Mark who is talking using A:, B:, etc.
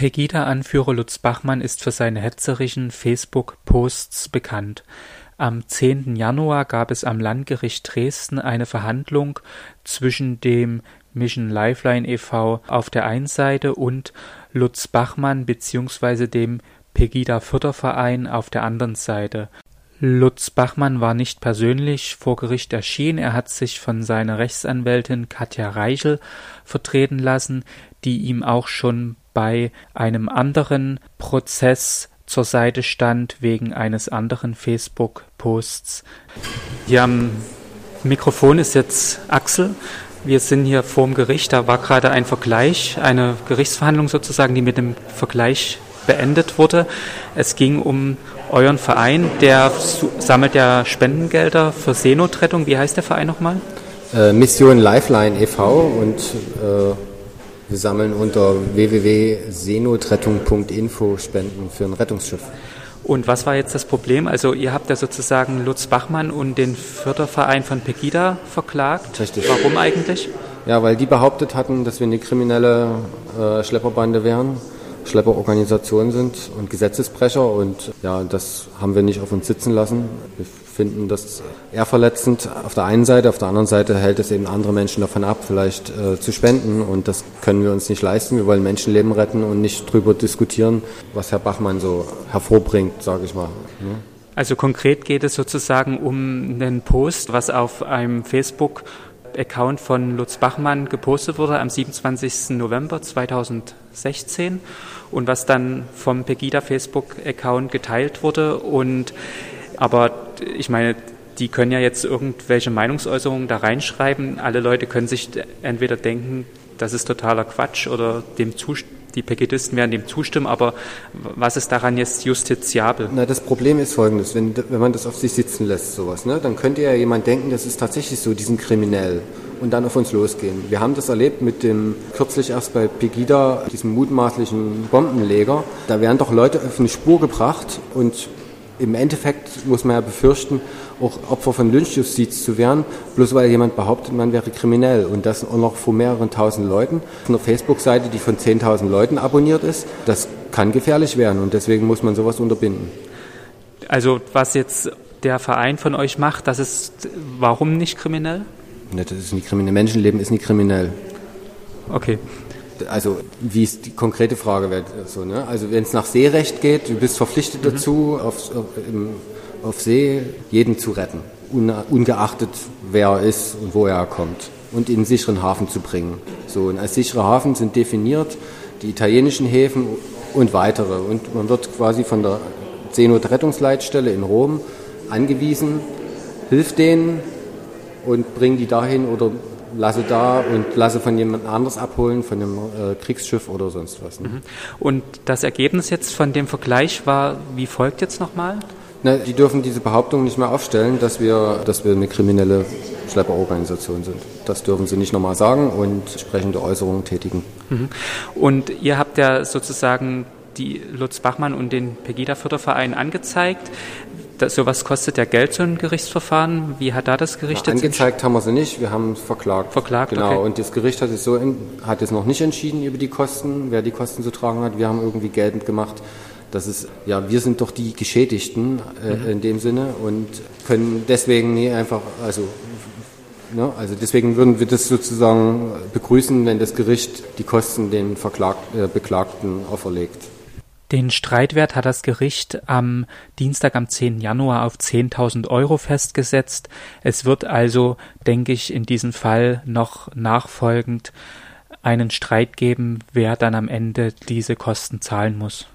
A: Pegida-Anführer Lutz Bachmann ist für seine hetzerischen Facebook-Posts bekannt. Am 10. Januar gab es am Landgericht Dresden eine Verhandlung zwischen dem Mission Lifeline e.V. auf der einen Seite und Lutz Bachmann bzw. dem Pegida-Förderverein auf der anderen Seite. Lutz Bachmann war nicht persönlich vor Gericht erschienen, er hat sich von seiner Rechtsanwältin Katja Reichel vertreten lassen, die ihm auch schon bei einem anderen Prozess zur Seite stand wegen eines anderen Facebook-Posts. Hier am Mikrofon ist jetzt Axel. Wir sind hier vorm Gericht. Da war gerade ein Vergleich, eine Gerichtsverhandlung sozusagen, die mit dem Vergleich beendet wurde. Es ging um euren Verein, der sammelt ja Spendengelder für Seenotrettung. Wie heißt der Verein nochmal?
B: Äh, Mission Lifeline e.V. und äh wir sammeln unter www.seenotrettung.info Spenden für ein Rettungsschiff.
A: Und was war jetzt das Problem? Also ihr habt ja sozusagen Lutz Bachmann und den Förderverein von Pegida verklagt.
B: Richtig.
A: Warum eigentlich?
B: Ja, weil die behauptet hatten, dass wir eine kriminelle äh, Schlepperbande wären, Schlepperorganisation sind und Gesetzesbrecher. Und ja, das haben wir nicht auf uns sitzen lassen. Wir finden das eher verletzend auf der einen Seite, auf der anderen Seite hält es eben andere Menschen davon ab, vielleicht äh, zu spenden und das können wir uns nicht leisten. Wir wollen Menschenleben retten und nicht darüber diskutieren, was Herr Bachmann so hervorbringt, sage ich mal. Ne?
A: Also konkret geht es sozusagen um einen Post, was auf einem Facebook Account von Lutz Bachmann gepostet wurde am 27. November 2016 und was dann vom Pegida Facebook Account geteilt wurde und aber ich meine, die können ja jetzt irgendwelche Meinungsäußerungen da reinschreiben. Alle Leute können sich entweder denken, das ist totaler Quatsch oder dem die Pegidisten werden dem zustimmen, aber was ist daran jetzt justiziabel?
B: Na, das Problem ist folgendes, wenn, wenn man das auf sich sitzen lässt, sowas, ne, dann könnte ja jemand denken, das ist tatsächlich so, die sind kriminell und dann auf uns losgehen. Wir haben das erlebt mit dem, kürzlich erst bei Pegida, diesem mutmaßlichen Bombenleger. Da werden doch Leute auf eine Spur gebracht und im Endeffekt muss man ja befürchten, auch Opfer von Lynchjustiz zu werden, bloß weil jemand behauptet, man wäre kriminell. Und das auch noch vor mehreren tausend Leuten. Eine Facebook-Seite, die von 10.000 Leuten abonniert ist, das kann gefährlich werden und deswegen muss man sowas unterbinden.
A: Also was jetzt der Verein von euch macht, das ist warum nicht kriminell?
B: Ne, das ist nicht kriminell. Menschenleben ist nicht kriminell.
A: Okay
B: also wie ist die konkrete Frage wird so, ne? Also wenn es nach Seerecht geht, du bist verpflichtet mhm. dazu, auf, auf, im, auf, See jeden zu retten, ungeachtet wer er ist und wo er kommt und in einen sicheren Hafen zu bringen. So und als sichere Hafen sind definiert die italienischen Häfen und weitere und man wird quasi von der Seenotrettungsleitstelle in Rom angewiesen, hilft denen und bringt die dahin oder lasse da und lasse von jemand anders abholen, von einem äh, Kriegsschiff oder sonst was. Ne? Mhm.
A: Und das Ergebnis jetzt von dem Vergleich war, wie folgt jetzt nochmal?
B: Na, die dürfen diese Behauptung nicht mehr aufstellen, dass wir, dass wir eine kriminelle Schlepperorganisation sind. Das dürfen sie nicht nochmal sagen und entsprechende Äußerungen tätigen.
A: Mhm. Und ihr habt ja sozusagen die Lutz Bachmann und den Pegida-Förderverein angezeigt. Das, sowas kostet ja Geld, so ein Gerichtsverfahren. Wie hat da das Gericht
B: jetzt Angezeigt haben wir sie nicht, wir haben es verklagt.
A: Verklagt,
B: Genau,
A: okay.
B: und das Gericht hat es, so in, hat es noch nicht entschieden über die Kosten, wer die Kosten zu tragen hat. Wir haben irgendwie geltend gemacht, dass es, ja, wir sind doch die Geschädigten äh, mhm. in dem Sinne und können deswegen nie einfach, also Ne? Also deswegen würden wir das sozusagen begrüßen, wenn das Gericht die Kosten den Verklagt, äh, Beklagten auferlegt.
A: Den Streitwert hat das Gericht am Dienstag, am 10. Januar auf 10.000 Euro festgesetzt. Es wird also, denke ich, in diesem Fall noch nachfolgend einen Streit geben, wer dann am Ende diese Kosten zahlen muss.